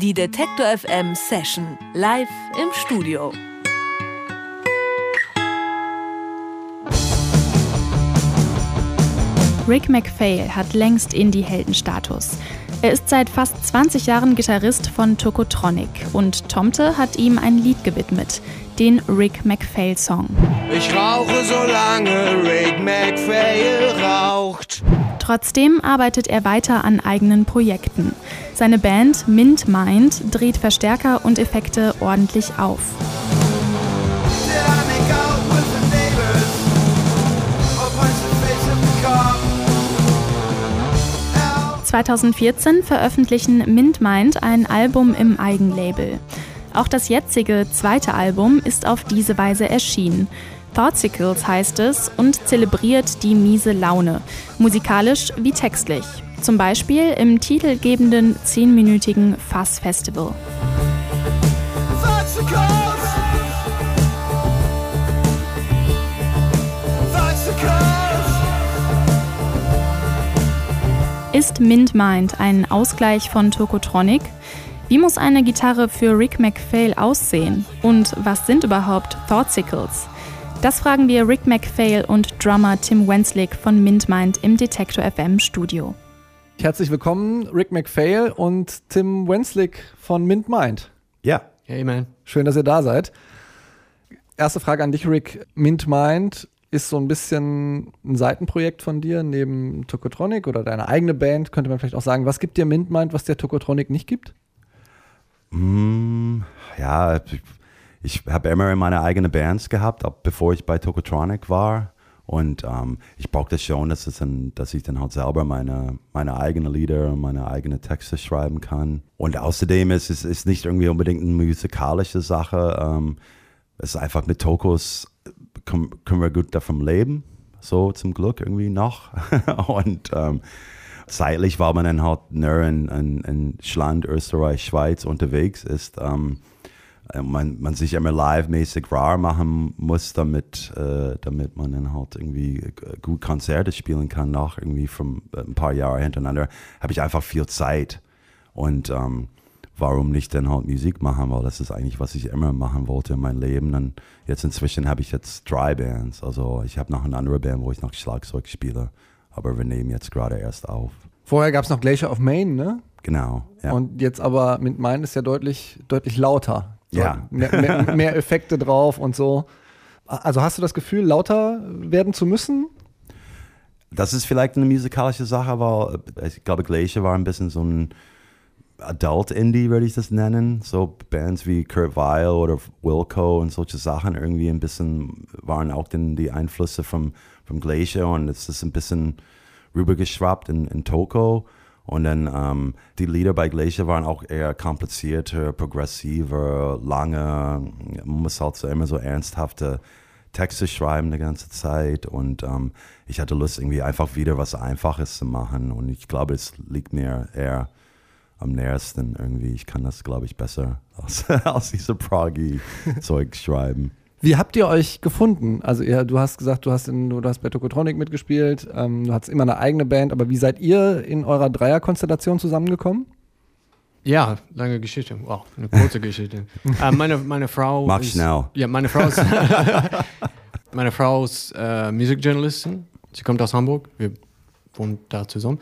Die Detektor FM Session live im Studio. Rick MacPhail hat längst Indie-Heldenstatus. Er ist seit fast 20 Jahren Gitarrist von Tokotronic und Tomte hat ihm ein Lied gewidmet, den Rick MacPhail Song. Ich rauche solange Rick MacPhail raucht. Trotzdem arbeitet er weiter an eigenen Projekten. Seine Band Mint Mind dreht Verstärker und Effekte ordentlich auf. 2014 veröffentlichen Mint Mind ein Album im Eigenlabel. Auch das jetzige zweite Album ist auf diese Weise erschienen. Thoughtsicles heißt es und zelebriert die miese Laune, musikalisch wie textlich. Zum Beispiel im titelgebenden zehnminütigen Fuzz Festival. Ist Mint Mind ein Ausgleich von Tokotronic? Wie muss eine Gitarre für Rick MacPhail aussehen? Und was sind überhaupt Thoughtsicles? Das fragen wir Rick MacPhail und Drummer Tim Wenslick von Mint Mind im Detektor FM Studio. Herzlich willkommen, Rick MacPhail und Tim Wenslick von Mint Mind. Ja. Hey, man. Schön, dass ihr da seid. Erste Frage an dich, Rick. Mint Mind ist so ein bisschen ein Seitenprojekt von dir neben Tokotronic oder deine eigene Band, könnte man vielleicht auch sagen. Was gibt dir MintMind, was der Tokotronic nicht gibt? Mm, ja, ich, habe immer meine eigenen Bands gehabt, auch bevor ich bei Tokotronic war. Und ähm, ich brauchte schon, dass, es dann, dass ich dann halt selber meine, meine eigenen Lieder und meine eigenen Texte schreiben kann. Und außerdem ist es ist nicht irgendwie unbedingt eine musikalische Sache. Ähm, es ist einfach mit Tokos können, können wir gut davon leben, so zum Glück irgendwie noch. und ähm, zeitlich, weil man dann halt nur in, in, in Schland, Österreich, Schweiz unterwegs ist, ähm, äh, man, man sich immer live-mäßig rar machen muss, damit, äh, damit man dann halt irgendwie gut Konzerte spielen kann, nach irgendwie von äh, ein paar Jahren hintereinander, habe ich einfach viel Zeit. Und ähm, warum nicht dann halt Musik machen, weil das ist eigentlich, was ich immer machen wollte in meinem Leben. Und jetzt inzwischen habe ich jetzt drei Bands. Also ich habe noch eine andere Band, wo ich noch Schlagzeug spiele, aber wir nehmen jetzt gerade erst auf. Vorher gab es noch Glacier of Maine, ne? Genau. Ja. Und jetzt aber mit Main ist ja deutlich, deutlich lauter. Ja. Mehr, mehr, mehr Effekte drauf und so. Also hast du das Gefühl, lauter werden zu müssen? Das ist vielleicht eine musikalische Sache, weil ich glaube, Glacier war ein bisschen so ein Adult Indie, würde ich das nennen. So Bands wie Kurt Weil oder Wilco und solche Sachen irgendwie ein bisschen waren auch den, die Einflüsse vom, vom Glacier und es ist ein bisschen rübergeschwappt in, in Toko. Und dann ähm, die Lieder bei Glacier waren auch eher komplizierter, progressiver, lange. Man muss halt so immer so ernsthafte Texte schreiben die ganze Zeit. Und ähm, ich hatte Lust, irgendwie einfach wieder was Einfaches zu machen. Und ich glaube, es liegt mir eher am nähersten irgendwie. Ich kann das, glaube ich, besser als, als diese Proggy-Zeug schreiben. Wie habt ihr euch gefunden? Also ihr, du hast gesagt, du hast, in, du hast bei Tokotronic mitgespielt, ähm, du hattest immer eine eigene Band, aber wie seid ihr in eurer Dreierkonstellation zusammengekommen? Ja, lange Geschichte. Wow, eine kurze Geschichte. äh, meine, meine Frau Mach ist, schnell. Ja, meine Frau ist, meine Frau ist äh, Musikjournalistin. Sie kommt aus Hamburg. Wir wohnen da zusammen.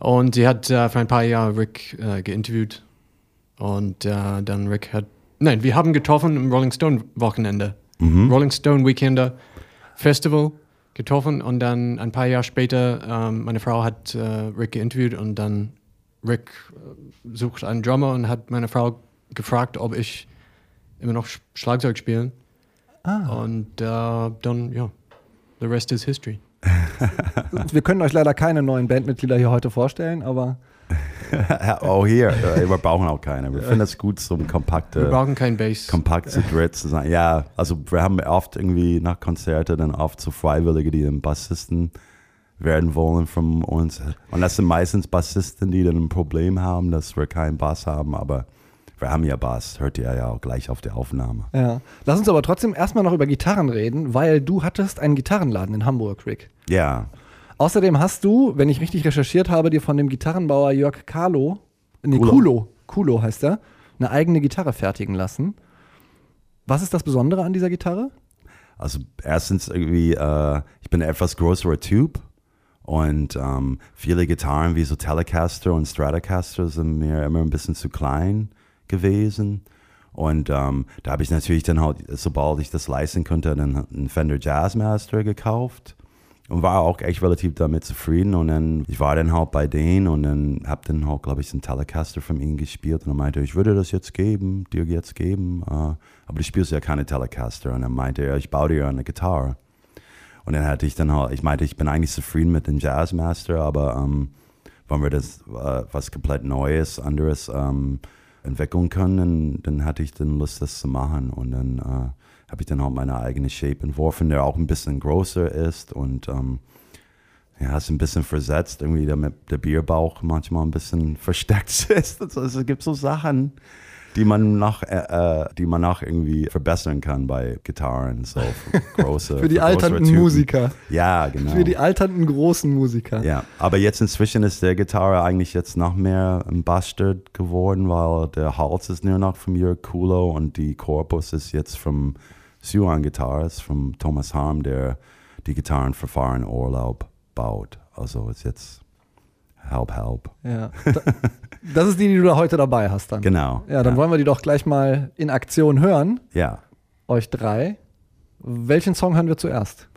Und sie hat äh, für ein paar Jahre Rick äh, geinterviewt. Und äh, dann Rick hat. Nein, wir haben getroffen im Rolling Stone Wochenende. Mhm. Rolling Stone Weekender Festival getroffen. Und dann ein paar Jahre später, ähm, meine Frau hat äh, Rick geinterviewt und dann Rick äh, sucht einen Drummer und hat meine Frau gefragt, ob ich immer noch Schlagzeug spielen. Ah. Und äh, dann, ja, the rest is history. Wir können euch leider keine neuen Bandmitglieder hier heute vorstellen, aber. Oh, hier, äh, wir brauchen auch keine. Wir finden es gut, so ein kompakte. Wir brauchen kein Bass. Kompakt zu dritt zu sein. Ja, also wir haben oft irgendwie nach Konzerten dann oft so Freiwillige, die dann Bassisten werden wollen von uns. Und das sind meistens Bassisten, die dann ein Problem haben, dass wir keinen Bass haben, aber wir haben ja Bass, hört ihr ja auch gleich auf der Aufnahme. Ja. Lass uns aber trotzdem erstmal noch über Gitarren reden, weil du hattest einen Gitarrenladen in Hamburg, Rick. Ja. Außerdem hast du, wenn ich richtig recherchiert habe, dir von dem Gitarrenbauer Jörg Carlo, nee, Kulo. Kulo, Kulo heißt er, eine eigene Gitarre fertigen lassen. Was ist das Besondere an dieser Gitarre? Also erstens irgendwie, äh, ich bin etwas größerer Typ und ähm, viele Gitarren wie so Telecaster und Stratocaster sind mir immer ein bisschen zu klein gewesen. Und ähm, da habe ich natürlich dann halt, sobald ich das leisten konnte, dann einen Fender Jazzmaster gekauft und war auch echt relativ damit zufrieden. Und dann, ich war dann halt bei denen und dann habe dann halt, glaube ich, einen Telecaster von ihnen gespielt und er meinte, ich würde das jetzt geben, dir jetzt geben, äh, aber du spielst ja keine Telecaster. Und dann meinte er, ich baue dir eine Gitarre. Und dann hatte ich dann halt, ich meinte, ich bin eigentlich zufrieden mit dem Jazzmaster, aber ähm, wenn wir das äh, was komplett Neues, anderes ähm, entwickeln können, dann hatte ich dann Lust, das zu machen. Und dann äh, habe ich dann auch meine eigene Shape entworfen, der auch ein bisschen größer ist und ähm, ja, ist ein bisschen versetzt, irgendwie damit der Bierbauch manchmal ein bisschen versteckt ist. Also es gibt so Sachen, die man noch, äh, äh, die man noch irgendwie verbessern kann bei Gitarren, so für große. Für die für alternden Typen. Musiker. Ja, genau. Für die alternden großen Musiker. Ja, aber jetzt inzwischen ist der Gitarre eigentlich jetzt noch mehr ein Bastard geworden, weil der Hals ist nur noch von Jörg Kulo und die Korpus ist jetzt vom Suan Guitars, vom Thomas Harm, der die Gitarren für Fahren Urlaub baut. Also ist jetzt halb halb. Ja. Da- Das ist die, die du da heute dabei hast dann. Genau. Ja, dann wollen wir die doch gleich mal in Aktion hören. Ja. Euch drei. Welchen Song hören wir zuerst?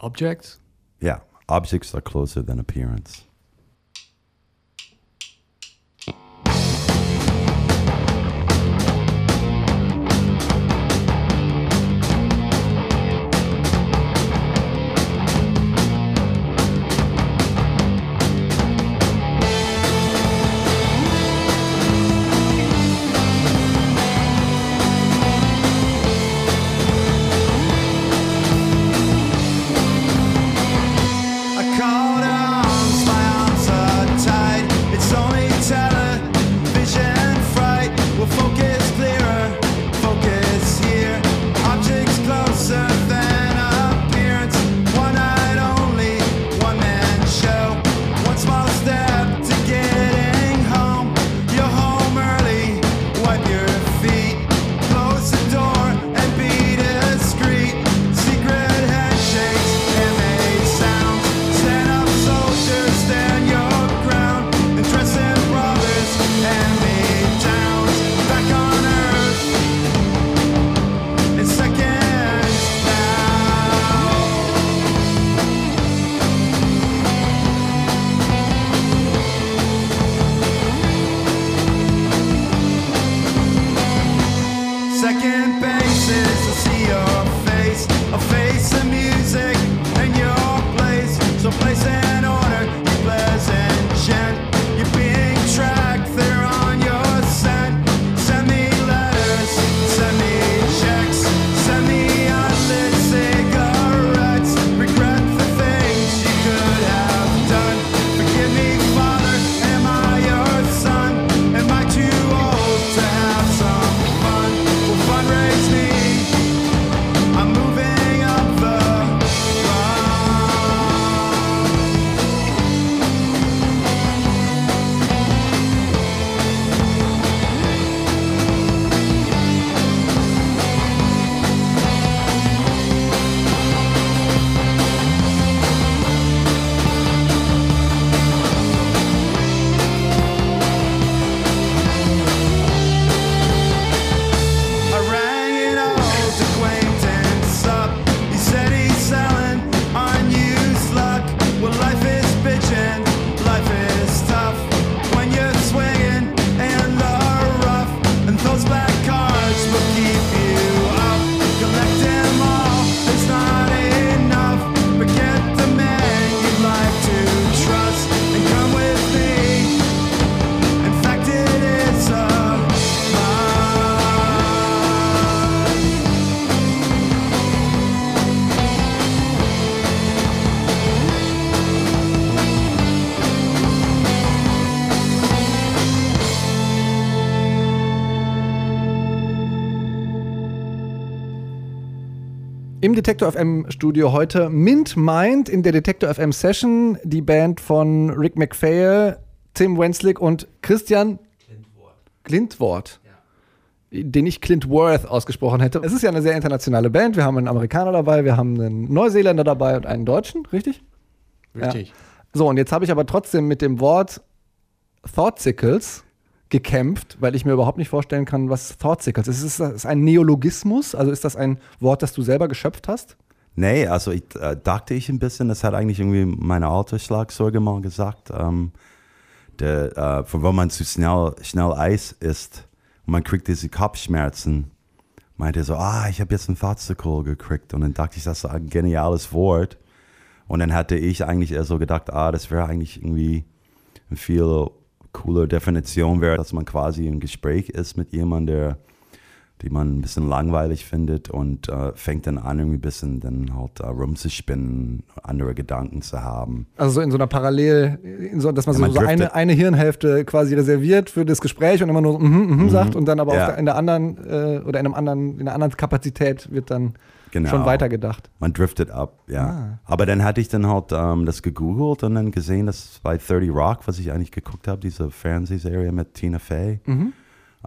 Objects? Ja. Objects are closer than appearance. Detektor FM Studio heute Mint Mind in der Detektor FM Session, die Band von Rick McPhail. Tim Wenslick und Christian Glintwort. Den ich Clint Worth ausgesprochen hätte. Es ist ja eine sehr internationale Band. Wir haben einen Amerikaner dabei, wir haben einen Neuseeländer dabei und einen Deutschen, richtig? Richtig. So, und jetzt habe ich aber trotzdem mit dem Wort Thoughtsicles gekämpft, weil ich mir überhaupt nicht vorstellen kann, was Thoughtsicles ist. Ist das ein Neologismus? Also ist das ein Wort, das du selber geschöpft hast? Nee, also ich, äh, dachte ich ein bisschen, das hat eigentlich irgendwie meine alte Schlagzeuger mal gesagt, ähm, der, äh, von wenn man zu schnell, schnell Eis isst und man kriegt diese Kopfschmerzen, meinte er so, ah, ich habe jetzt ein Thoughtcicle gekriegt und dann dachte ich, das ist ein geniales Wort und dann hatte ich eigentlich eher so gedacht, ah, das wäre eigentlich irgendwie eine viel coole Definition wäre, dass man quasi im Gespräch ist mit jemandem, der die man ein bisschen langweilig findet und äh, fängt dann an, irgendwie ein bisschen dann halt äh, rumzuspinnen, andere Gedanken zu haben. Also so in so einer Parallel, in so, dass man Ja, so, man so eine, driftet. eine Hirnhälfte quasi reserviert für das Gespräch und immer nur mhm, mhm, sagt und dann aber Ja. der, in der anderen äh, oder in einem anderen, in einer anderen Kapazität wird dann Genau. schon weitergedacht. Man driftet ab, ja. Ah. Aber dann hatte ich dann halt ähm, das gegoogelt und dann gesehen, dass bei 30 Rock, was ich eigentlich geguckt habe, diese Fernsehserie mit Tina Fey, Mhm.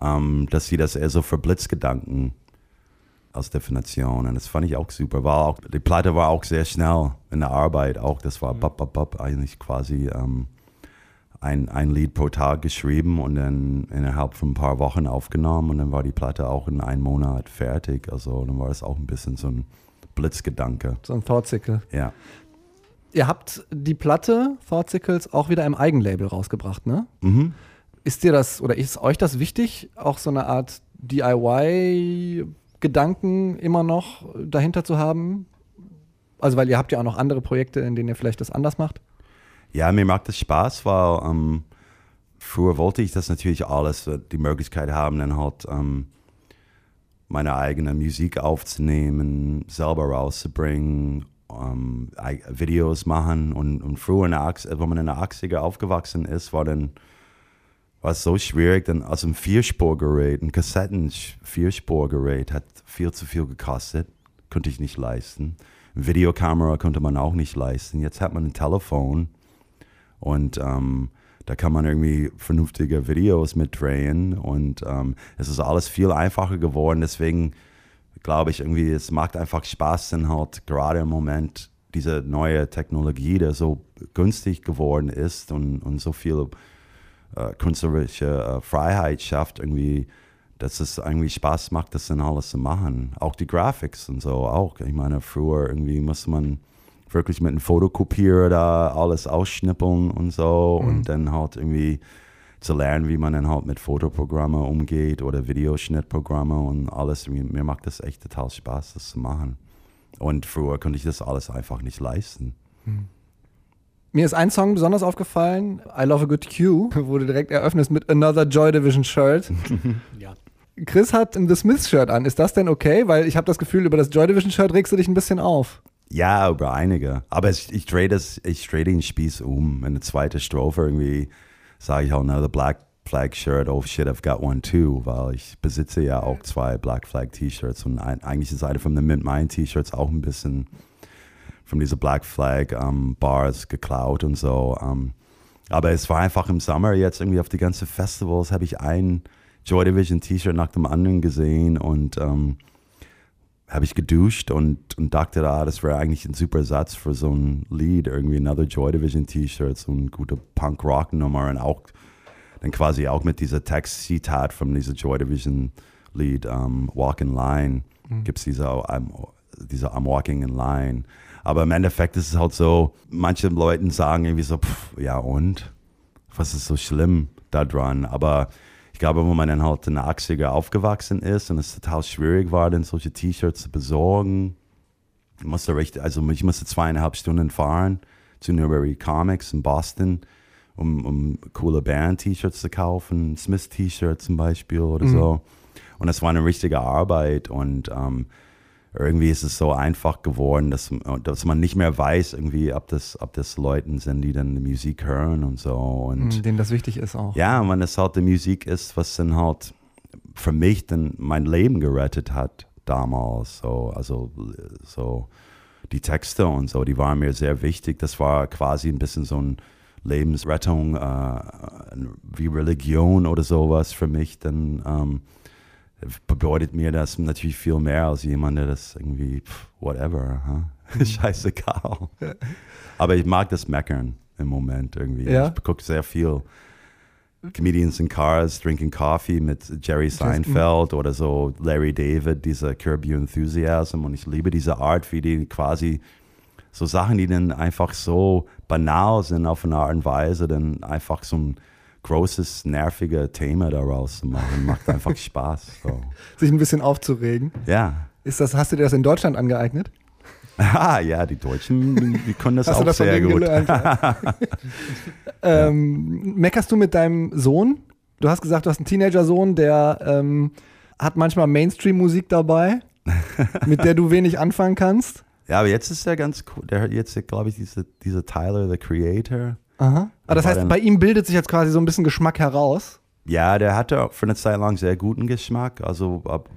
ähm, dass sie das eher so für Blitzgedanken als Definition. Und das fand ich auch super. War auch, die Platte war auch sehr schnell in der Arbeit. Auch das war bap, bap, bap, eigentlich quasi ähm, ein, ein Lied pro Tag geschrieben und dann innerhalb von ein paar Wochen aufgenommen. Und dann war die Platte auch in einem Monat fertig. Also dann war das auch ein bisschen so ein Blitzgedanke. So ein Thoughtcicle. Ja. Ihr habt die Platte Thoughtcicles auch wieder im Eigenlabel rausgebracht, ne? Mhm. Ist dir das oder ist euch das wichtig, auch so eine Art DIY-Gedanken immer noch dahinter zu haben? Also, weil ihr habt ja auch noch andere Projekte, in denen ihr vielleicht das anders macht. Ja, mir macht das Spaß, weil ähm, früher wollte ich das natürlich alles, äh, die Möglichkeit haben, dann halt ähm, meine eigene Musik aufzunehmen, selber rauszubringen, ähm, Videos machen und, und früher, in der Ach wenn man in der 80er aufgewachsen ist, war dann war es so schwierig, dann aus einem Vierspurgerät, ein Kassetten-Vierspurgerät hat viel zu viel gekostet, konnte ich nicht leisten. Videokamera konnte man auch nicht leisten. Jetzt hat man ein Telefon und ähm, da kann man irgendwie vernünftige Videos mitdrehen und ähm, es ist alles viel einfacher geworden. Deswegen glaube ich irgendwie, es macht einfach Spaß, dann halt gerade im Moment diese neue Technologie, die so günstig geworden ist und, und so viel äh, künstlerische äh, Freiheit schafft, irgendwie, dass es irgendwie Spaß macht, das dann alles zu machen. Auch die Graphics und so auch. Ich meine, früher irgendwie musste man wirklich mit einem Fotokopierer da alles ausschnippeln und so und dann halt irgendwie zu lernen, wie man dann halt mit Fotoprogrammen umgeht oder Videoschnittprogramme und alles. Mir, mir macht das echt total Spaß, das zu machen. Und früher konnte ich das alles einfach nicht leisten. Mir ist ein Song besonders aufgefallen, I Love a Good Cue, wo du direkt eröffnest mit Another Joy Division Shirt. Ja. Chris hat ein The Smiths Shirt an. Ist das denn okay? Weil ich habe das Gefühl, über das Joy Division Shirt regst du dich ein bisschen auf. Ja, über einige. Aber es, ich drehe das, ich drehe den Spieß um. In der zweiten Strophe irgendwie sage ich auch, another Black Flag Shirt, oh shit, I've got one too, weil ich besitze ja auch zwei Black Flag T-Shirts und ein, eigentlich ist eine von den Mint Mine T-Shirts auch ein bisschen von dieser Black Flag ähm, Bars geklaut und so. Ähm, aber es war einfach im Sommer jetzt irgendwie auf die ganzen Festivals habe ich ein Joy Division T-Shirt nach dem anderen gesehen und ähm, habe ich geduscht und, und dachte, ah, das wäre eigentlich ein super Satz für so ein Lied, irgendwie Another Joy Division T-Shirt, so eine gute Punk-Rock-Nummer und auch dann quasi auch mit dieser Text-Zitat von dieser Joy Division Lied, um, Walk in Line, gibt es diese, I'm, diese I'm Walking in Line. Aber im Endeffekt ist es halt so, manche Leute sagen irgendwie so, pff, ja und? Was ist so schlimm da dran? Aber ich glaube, wenn man dann halt in den 80er aufgewachsen ist und es total schwierig war, dann solche T-Shirts zu besorgen, ich musste recht, also ich musste zweieinhalb Stunden fahren zu Newbury Comics in Boston, um, um coole Band-T-Shirts zu kaufen, Smith-T-Shirt zum Beispiel oder so. Und das war eine richtige Arbeit und ähm, irgendwie ist es so einfach geworden, dass, dass man nicht mehr weiß, irgendwie, ob das, ob das Leuten sind, die dann die Musik hören und so. Und Denen das wichtig ist auch. ja, wenn es halt die Musik ist, was dann halt für mich dann mein Leben gerettet hat damals. So, also so die Texte und so, die waren mir sehr wichtig. Das war quasi ein bisschen so ein Lebensrettung äh, wie Religion oder sowas für mich, dann ähm, bedeutet mir das natürlich viel mehr als jemand, der das irgendwie, pff, whatever, huh? scheißegal. Aber ich mag das Meckern im Moment irgendwie. Ja? Ich gucke sehr viel Comedians in Cars, Drinking Coffee mit Jerry Seinfeld oder so Larry David, dieser Curb Your Enthusiasm. Und ich liebe diese Art, wie die quasi so Sachen, die dann einfach so banal sind auf eine Art und Weise, dann einfach so ein großes, nerviges Thema daraus zu machen. Macht einfach Spaß. So. Sich ein bisschen aufzuregen. Ja. Ist das, hast du dir das in Deutschland angeeignet? Ah, ja, die Deutschen, die können das Hast auch das sehr gut. ähm, Meckerst du mit deinem Sohn? Du hast gesagt, du hast einen Teenager-Sohn, der ähm, hat manchmal Mainstream-Musik dabei, mit der du wenig anfangen kannst. Ja, aber jetzt ist er ganz cool. Der hört jetzt, glaube ich, diese, diese Tyler, the Creator. Aha. Aber das heißt, bei ihm bildet sich jetzt quasi so ein bisschen Geschmack heraus. Ja, der hatte für eine Zeit lang sehr guten Geschmack. Also ab-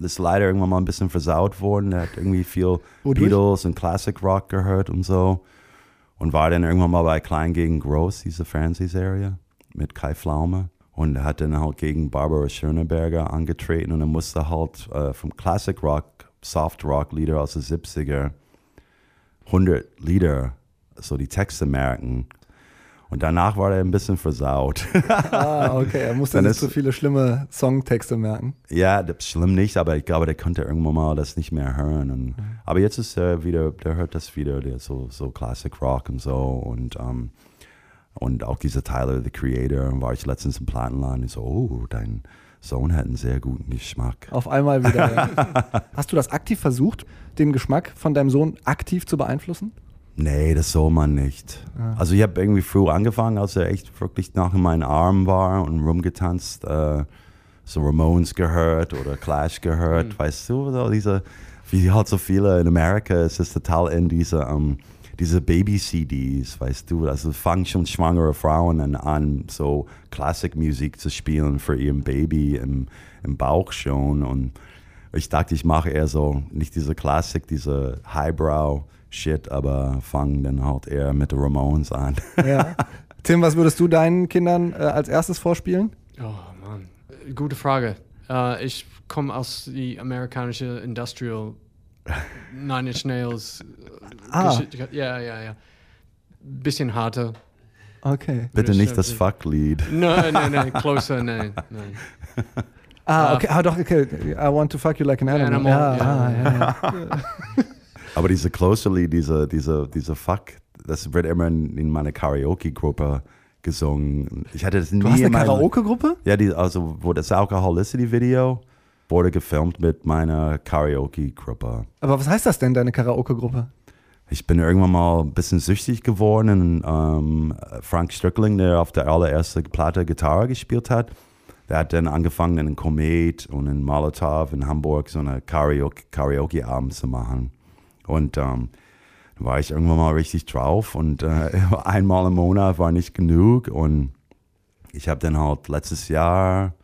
ist leider irgendwann mal ein bisschen versaut worden. Der hat irgendwie viel Wodurch? Beatles und Classic Rock gehört und so. Und war dann irgendwann mal bei Klein gegen Groß, diese Fernsehserie mit Kai Pflaume. Und er hat dann halt gegen Barbara Schöneberger angetreten und er musste halt äh, vom Classic Rock, Soft Rock Lieder aus den 70er 100 Lieder, so die Texte merken. Und danach war er ein bisschen versaut. Ah, okay. Er musste Dann sich ist- zu viele schlimme Songtexte merken. Ja, das ist schlimm nicht, aber ich glaube, der konnte irgendwann mal das nicht mehr hören. Und, Aber jetzt ist er wieder, der hört das wieder, der so, so Classic Rock und so und, ähm, und auch dieser Tyler, the Creator, war ich letztens im Plattenladen und so, oh, dein Sohn hat einen sehr guten Geschmack. Auf einmal wieder. Hast du das aktiv versucht, den Geschmack von deinem Sohn aktiv zu beeinflussen? Nee, das soll man nicht. Also ich habe irgendwie früh angefangen, als er echt wirklich nach in meinen Armen war und rumgetanzt, äh, so Ramones gehört oder Clash gehört, weißt du, so diese, wie halt so viele in Amerika, es ist total in diese, ähm, diese Baby-CDs, weißt du, also fangen schon schwangere Frauen an, an so Klassikmusik zu spielen für ihr Baby im, im Bauch schon. Und ich dachte, ich mache eher so, nicht diese Klassik, diese Highbrow Shit, aber fangen dann halt eher mit den Ramones an. Ja. Tim, was würdest du deinen Kindern äh, als erstes vorspielen? Oh Mann, gute Frage. Äh, ich komme aus die amerikanische Industrial Nine Inch Nails. äh, Ah. Ja, ja, ja. Bisschen harter. Okay. Bitte ich nicht das. Fuck-Lied. Nein, nein, nein, closer, nein, nein. Ah, Ah. okay. Ah, doch, okay. I want to fuck you like an animal. Animal, ja, ja. ja, ja. Aber diese Closer-Lied, diese, diese, diese Fuck, das wird immer in, in meiner Karaoke-Gruppe gesungen. Ich hatte das nie Du hast in eine Karaoke-Gruppe? Ja, die, also wo das Alcoholicity-Video wurde gefilmt mit meiner Karaoke-Gruppe. Aber was heißt das denn, deine Karaoke-Gruppe? Ich bin irgendwann mal ein bisschen süchtig geworden. Und, ähm, Frank Strickling, der auf der allerersten Platte Gitarre gespielt hat, der hat dann angefangen in Komet und in Molotov in Hamburg so eine Karaoke- Karaoke-Abend zu machen. Und ähm, war ich irgendwann mal richtig drauf und äh, einmal im Monat war nicht genug. Und ich habe dann halt letztes Jahr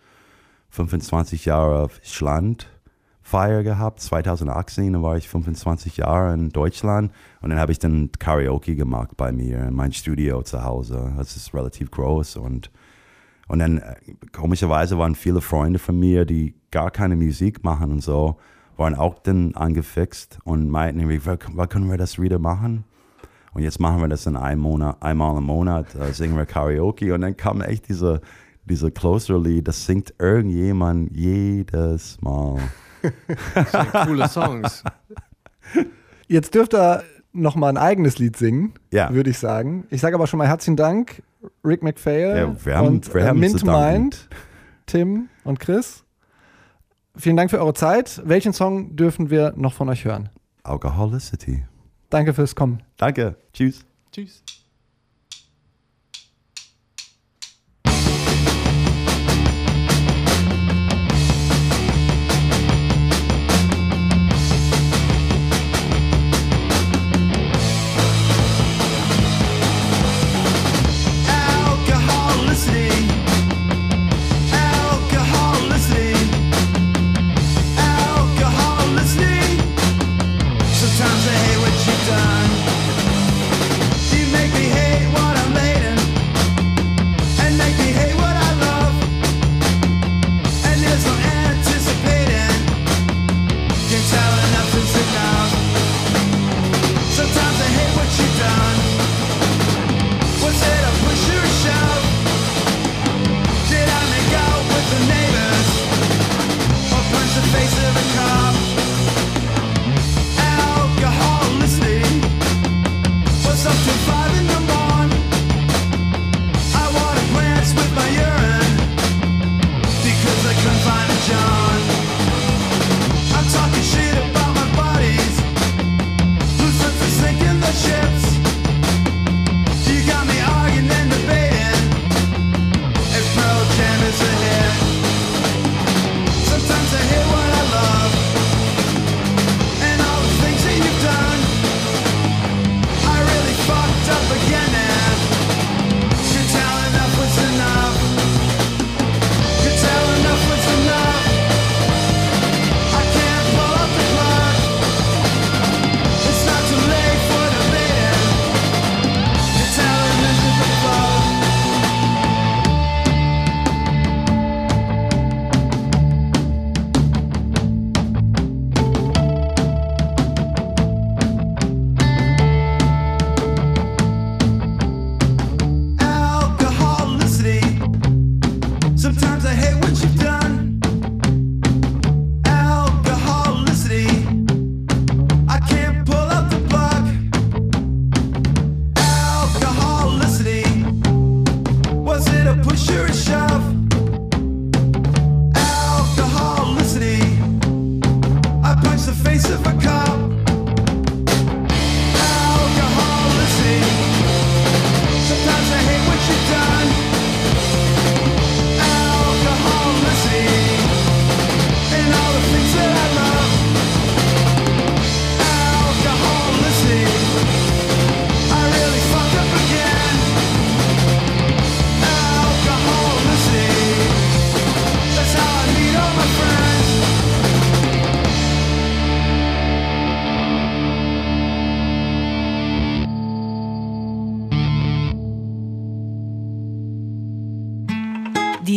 25 Jahre Schlandfeier gehabt. 2018 da war ich 25 Jahre in Deutschland und dann habe ich dann Karaoke gemacht bei mir in meinem Studio zu Hause. Das ist relativ groß und und dann äh, komischerweise waren viele Freunde von mir, die gar keine Musik machen und so, waren auch dann angefixt und meinten, irgendwie, "Wann- wann können wir das wieder machen? Und jetzt machen wir das in einem Monat, einmal im Monat, äh, singen wir Karaoke. Und dann kam echt diese, diese Closer-Lied, das singt irgendjemand jedes Mal. Das sind coole Songs. Jetzt dürft ihr noch mal ein eigenes Lied singen, Ja. würde ich sagen. Ich sage aber schon mal herzlichen Dank, Rick McPhail Ja, wir haben- und wir äh, haben Mint. Mind, Tim und Chris. Vielen Dank für eure Zeit. Welchen Song dürfen wir noch von euch hören? Alcoholicity. Danke fürs Kommen. Danke. Tschüss. Tschüss.